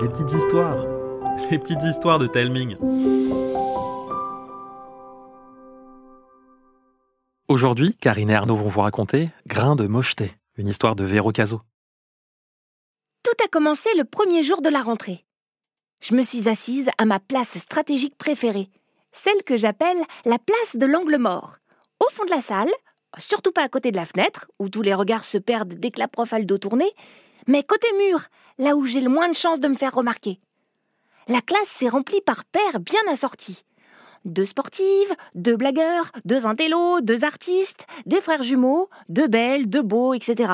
les petites histoires, les petites histoires de Telming. Aujourd'hui, Karine et Arnaud vont vous raconter Grain de mocheté, une histoire de Véro Caso. Tout a commencé le premier jour de la rentrée. Je me suis assise à ma place stratégique préférée, celle que j'appelle la place de l'angle mort, au fond de la salle, surtout pas à côté de la fenêtre, où tous les regards se perdent dès que la prof a le tourné, mais côté mur, là où j'ai le moins de chances de me faire remarquer. La classe s'est remplie par paires bien assortis. Deux sportives, deux blagueurs, deux intellos, deux artistes, des frères jumeaux, deux belles, deux beaux, etc.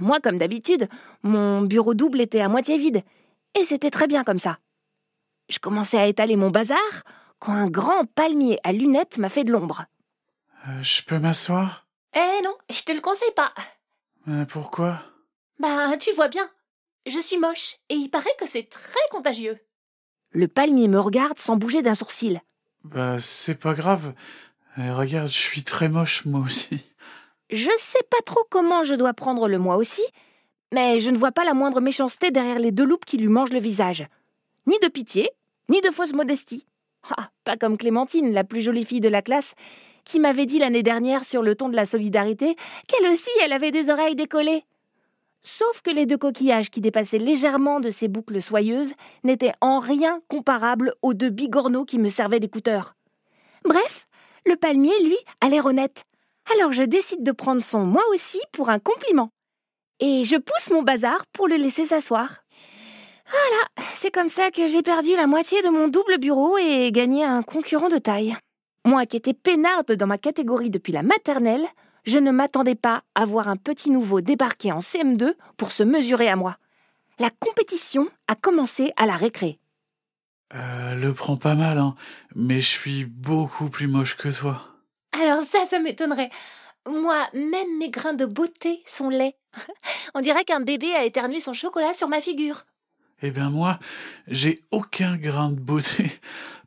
Moi, comme d'habitude, mon bureau double était à moitié vide, et c'était très bien comme ça. Je commençais à étaler mon bazar quand un grand palmier à lunettes m'a fait de l'ombre. Euh, je peux m'asseoir? Eh non, je te le conseille pas. Euh, Pourquoi? Bah, tu vois bien. Je suis moche, et il paraît que c'est très contagieux. Le palmier me regarde sans bouger d'un sourcil. Bah, c'est pas grave. Euh, regarde, je suis très moche, moi aussi. Je sais pas trop comment je dois prendre le moi aussi, mais je ne vois pas la moindre méchanceté derrière les deux loupes qui lui mangent le visage. Ni de pitié, ni de fausse modestie. Ah, pas comme Clémentine, la plus jolie fille de la classe, qui m'avait dit l'année dernière sur le ton de la solidarité qu'elle aussi elle avait des oreilles décollées. Sauf que les deux coquillages qui dépassaient légèrement de ses boucles soyeuses n'étaient en rien comparables aux deux bigorneaux qui me servaient d'écouteurs. Bref, le palmier, lui, a l'air honnête. Alors je décide de prendre son moi aussi pour un compliment. Et je pousse mon bazar pour le laisser s'asseoir. Voilà, c'est comme ça que j'ai perdu la moitié de mon double bureau et gagné un concurrent de taille. Moi qui étais peinarde dans ma catégorie depuis la maternelle, je ne m'attendais pas à voir un petit nouveau débarquer en CM2 pour se mesurer à moi. La compétition a commencé à la récré. Euh, le prends pas mal, hein. Mais je suis beaucoup plus moche que toi. Alors ça, ça m'étonnerait. Moi, même mes grains de beauté sont laids. On dirait qu'un bébé a éternué son chocolat sur ma figure. Eh bien moi, j'ai aucun grain de beauté.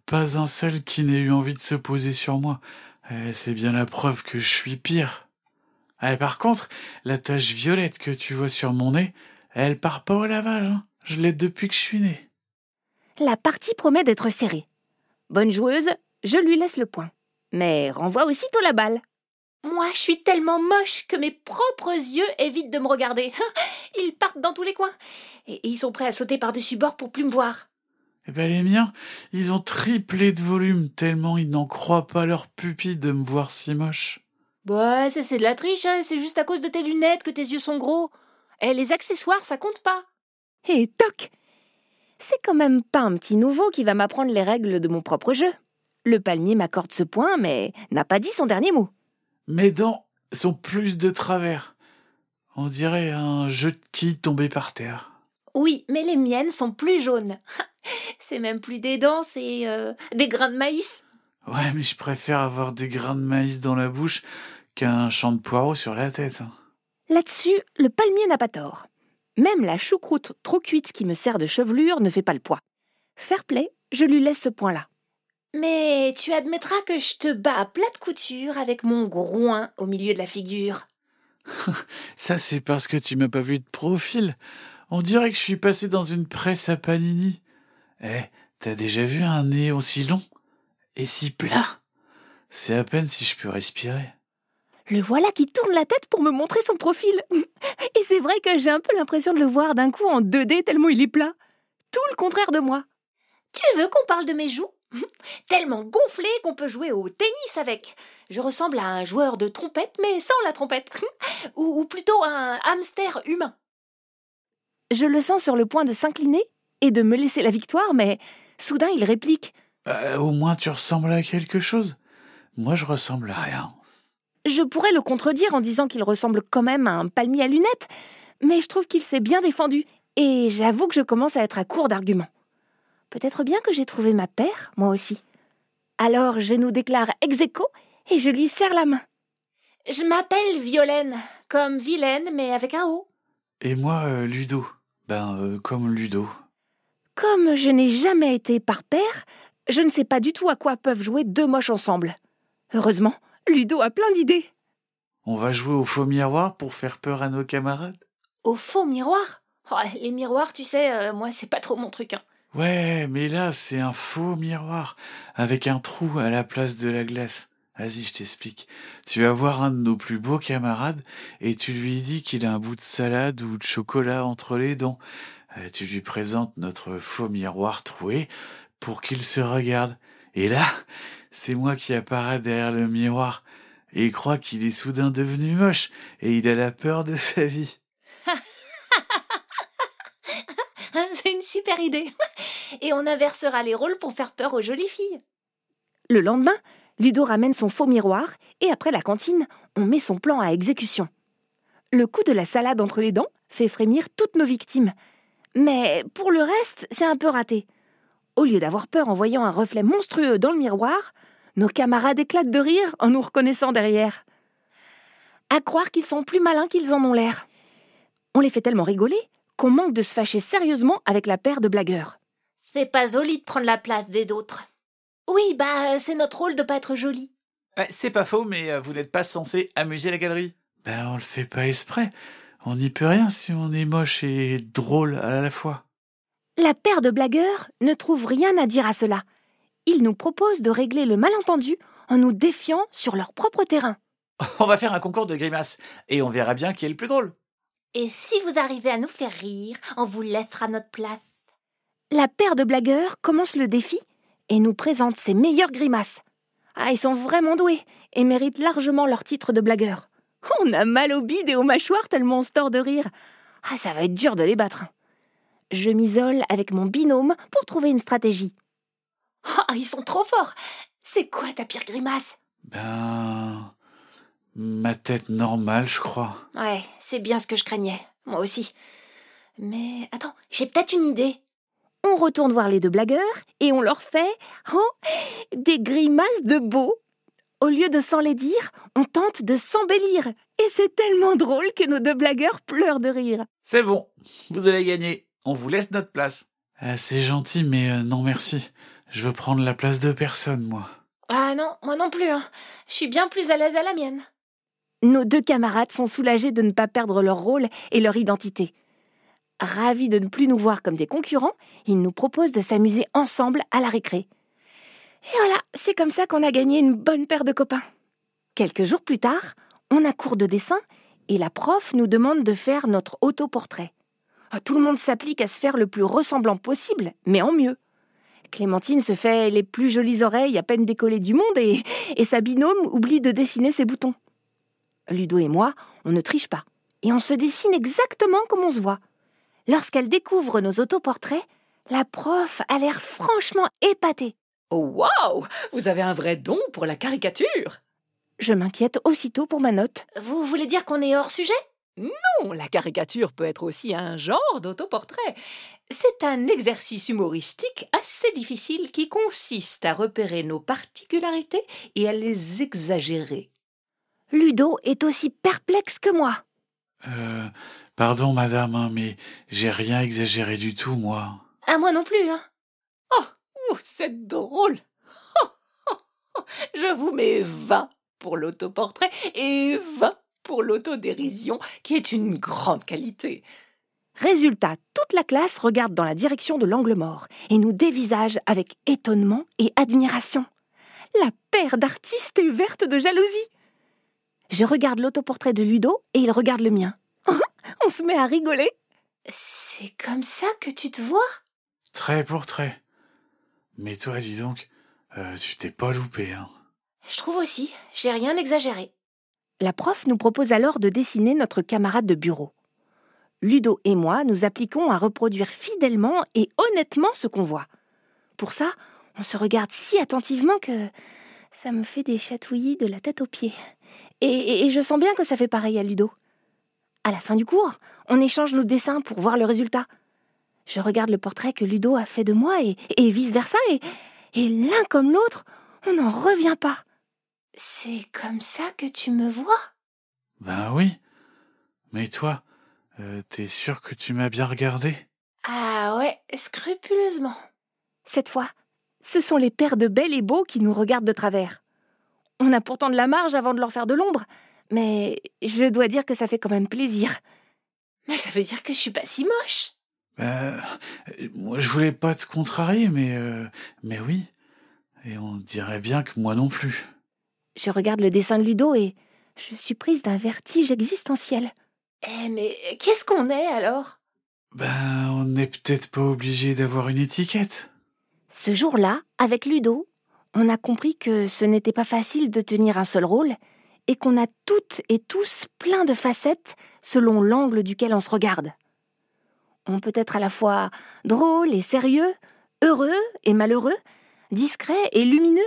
Pas un seul qui n'ait eu envie de se poser sur moi. Eh, c'est bien la preuve que je suis pire. Eh, par contre, la tache violette que tu vois sur mon nez, elle part pas au lavage. hein. Je l'ai depuis que je suis né. La partie promet d'être serrée. Bonne joueuse, je lui laisse le point. Mais renvoie aussitôt la balle. Moi, je suis tellement moche que mes propres yeux évitent de me regarder. Ils partent dans tous les coins. Et ils sont prêts à sauter par-dessus bord pour plus me voir. Eh ben les miens, ils ont triplé de volume tellement ils n'en croient pas leur pupille de me voir si moche. Ça c'est de la triche, hein. c'est juste à cause de tes lunettes que tes yeux sont gros. Et les accessoires, ça compte pas. Et toc C'est quand même pas un petit nouveau qui va m'apprendre les règles de mon propre jeu. Le palmier m'accorde ce point, mais n'a pas dit son dernier mot. Mes dents sont plus de travers. On dirait un jeu de quilles tombé par terre. Oui, mais les miennes sont plus jaunes. c'est même plus des dents, c'est euh, des grains de maïs. Ouais, mais je préfère avoir des grains de maïs dans la bouche qu'un champ de poireaux sur la tête. Là-dessus, le palmier n'a pas tort. Même la choucroute trop cuite qui me sert de chevelure ne fait pas le poids. Fair play, je lui laisse ce point-là. Mais tu admettras que je te bats à plate couture avec mon groin au milieu de la figure. Ça, c'est parce que tu m'as pas vu de profil. On dirait que je suis passé dans une presse à panini. Eh, t'as déjà vu un nez aussi long? Et si plat C'est à peine si je peux respirer. Le voilà qui tourne la tête pour me montrer son profil. Et c'est vrai que j'ai un peu l'impression de le voir d'un coup en 2D tellement il est plat. Tout le contraire de moi. Tu veux qu'on parle de mes joues? Tellement gonflées qu'on peut jouer au tennis avec. Je ressemble à un joueur de trompette, mais sans la trompette. ou, ou plutôt un hamster humain. Je le sens sur le point de s'incliner et de me laisser la victoire, mais soudain il réplique. Euh, au moins tu ressembles à quelque chose. Moi, je ressemble à rien. Je pourrais le contredire en disant qu'il ressemble quand même à un palmier à lunettes, mais je trouve qu'il s'est bien défendu, et j'avoue que je commence à être à court d'arguments. Peut-être bien que j'ai trouvé ma paire, moi aussi. Alors je nous déclare ex aequo et je lui serre la main. Je m'appelle Violaine, comme vilaine, mais avec un O. Et moi, euh, Ludo. Ben, euh, comme Ludo. Comme je n'ai jamais été par paire, je ne sais pas du tout à quoi peuvent jouer deux moches ensemble. Heureusement, Ludo a plein d'idées. On va jouer au faux miroir pour faire peur à nos camarades? Au faux miroir? Oh, les miroirs, tu sais, euh, moi, c'est pas trop mon truc. Hein. Ouais, mais là, c'est un faux miroir, avec un trou à la place de la glace. Vas-y, je t'explique. Tu vas voir un de nos plus beaux camarades et tu lui dis qu'il a un bout de salade ou de chocolat entre les dents. Euh, tu lui présentes notre faux miroir troué pour qu'il se regarde. Et là, c'est moi qui apparaît derrière le miroir et il croit qu'il est soudain devenu moche et il a la peur de sa vie. c'est une super idée. Et on inversera les rôles pour faire peur aux jolies filles. Le lendemain, Ludo ramène son faux miroir et après la cantine, on met son plan à exécution. Le coup de la salade entre les dents fait frémir toutes nos victimes. Mais pour le reste, c'est un peu raté. Au lieu d'avoir peur en voyant un reflet monstrueux dans le miroir, nos camarades éclatent de rire en nous reconnaissant derrière. À croire qu'ils sont plus malins qu'ils en ont l'air. On les fait tellement rigoler qu'on manque de se fâcher sérieusement avec la paire de blagueurs. C'est pas joli de prendre la place des autres. Oui, bah, c'est notre rôle de pas être joli. c'est pas faux, mais euh, vous n'êtes pas censé amuser la galerie. Ben, on le fait pas exprès. On n'y peut rien si on est moche et drôle à la fois. La paire de blagueurs ne trouve rien à dire à cela. Ils nous proposent de régler le malentendu en nous défiant sur leur propre terrain. On va faire un concours de grimaces et on verra bien qui est le plus drôle. Et si vous arrivez à nous faire rire, on vous laissera notre place. La paire de blagueurs commence le défi et nous présente ses meilleures grimaces. Ah, ils sont vraiment doués et méritent largement leur titre de blagueur. On a mal au bide et aux mâchoires tellement on se tord de rire. Ah, ça va être dur de les battre. Je m'isole avec mon binôme pour trouver une stratégie. Ah, ils sont trop forts. C'est quoi ta pire grimace? Ben. Ma tête normale, je crois. Ouais, c'est bien ce que je craignais. Moi aussi. Mais attends, j'ai peut-être une idée. On retourne voir les deux blagueurs et on leur fait oh, des grimaces de beau. Au lieu de s'en les dire, on tente de s'embellir. Et c'est tellement drôle que nos deux blagueurs pleurent de rire. C'est bon, vous avez gagné. On vous laisse notre place. Ah, c'est gentil, mais euh, non merci. Je veux prendre la place de personne, moi. Ah non, moi non plus. Hein. Je suis bien plus à l'aise à la mienne. Nos deux camarades sont soulagés de ne pas perdre leur rôle et leur identité. Ravis de ne plus nous voir comme des concurrents, ils nous proposent de s'amuser ensemble à la récré. Et voilà, c'est comme ça qu'on a gagné une bonne paire de copains. Quelques jours plus tard, on a cours de dessin et la prof nous demande de faire notre autoportrait. Ah, tout le monde s'applique à se faire le plus ressemblant possible, mais en mieux. Clémentine se fait les plus jolies oreilles à peine décollées du monde et, et sa binôme oublie de dessiner ses boutons. Ludo et moi, on ne triche pas. Et on se dessine exactement comme on se voit. Lorsqu'elle découvre nos autoportraits, la prof a l'air franchement épatée. Oh waouh Vous avez un vrai don pour la caricature Je m'inquiète aussitôt pour ma note. Vous voulez dire qu'on est hors sujet? Non, la caricature peut être aussi un genre d'autoportrait. C'est un exercice humoristique assez difficile qui consiste à repérer nos particularités et à les exagérer. Ludo est aussi perplexe que moi. Euh, pardon, madame, hein, mais j'ai rien exagéré du tout, moi. Ah, moi non plus, hein. Oh, oh c'est drôle. Je vous mets 20 pour l'autoportrait et 20 pour l'autodérision, qui est une grande qualité. Résultat, toute la classe regarde dans la direction de l'angle mort et nous dévisage avec étonnement et admiration. La paire d'artistes est verte de jalousie. Je regarde l'autoportrait de Ludo et il regarde le mien. On se met à rigoler. C'est comme ça que tu te vois? Trait pour trait. Mais toi, dis donc, euh, tu t'es pas loupé, hein. Je trouve aussi, j'ai rien exagéré. La prof nous propose alors de dessiner notre camarade de bureau. Ludo et moi nous appliquons à reproduire fidèlement et honnêtement ce qu'on voit. Pour ça, on se regarde si attentivement que ça me fait des chatouillis de la tête aux pieds. Et, je sens bien que ça fait pareil à Ludo. À la fin du cours, on échange nos dessins pour voir le résultat. Je regarde le portrait que Ludo a fait de moi et, vice-versa, et, et l'un comme l'autre, on n'en revient pas. C'est comme ça que tu me vois? Ben oui. Mais toi, euh, t'es sûr que tu m'as bien regardé? Ah ouais, scrupuleusement. Cette fois, ce sont les pères de Belle et Beau qui nous regardent de travers. On a pourtant de la marge avant de leur faire de l'ombre, mais je dois dire que ça fait quand même plaisir. Ça veut dire que je suis pas si moche. Ben, moi, je voulais pas te contrarier, mais, euh, mais oui. Et on dirait bien que moi non plus. Je regarde le dessin de Ludo et je suis prise d'un vertige existentiel. Eh, mais qu'est-ce qu'on est alors? Ben, on n'est peut-être pas obligé d'avoir une étiquette. Ce jour-là, avec Ludo, on a compris que ce n'était pas facile de tenir un seul rôle et qu'on a toutes et tous plein de facettes selon l'angle duquel on se regarde. On peut être à la fois drôle et sérieux, heureux et malheureux, discret et lumineux.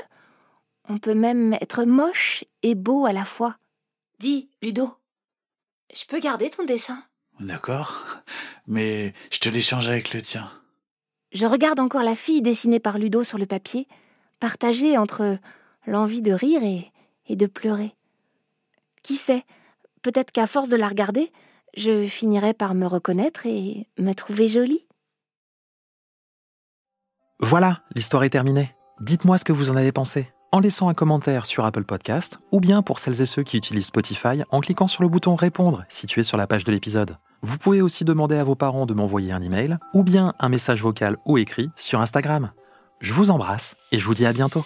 On peut même être moche et beau à la fois. Dis, Ludo, je peux garder ton dessin? D'accord. Mais je te l'échange avec le tien. Je regarde encore la fille dessinée par Ludo sur le papier, partagée entre l'envie de rire et, et de pleurer. Qui sait, peut-être qu'à force de la regarder, je finirai par me reconnaître et me trouver jolie. Voilà, l'histoire est terminée. Dites-moi ce que vous en avez pensé en laissant un commentaire sur Apple Podcast ou bien pour celles et ceux qui utilisent Spotify en cliquant sur le bouton répondre situé sur la page de l'épisode. Vous pouvez aussi demander à vos parents de m'envoyer un email ou bien un message vocal ou écrit sur Instagram. Je vous embrasse et je vous dis à bientôt.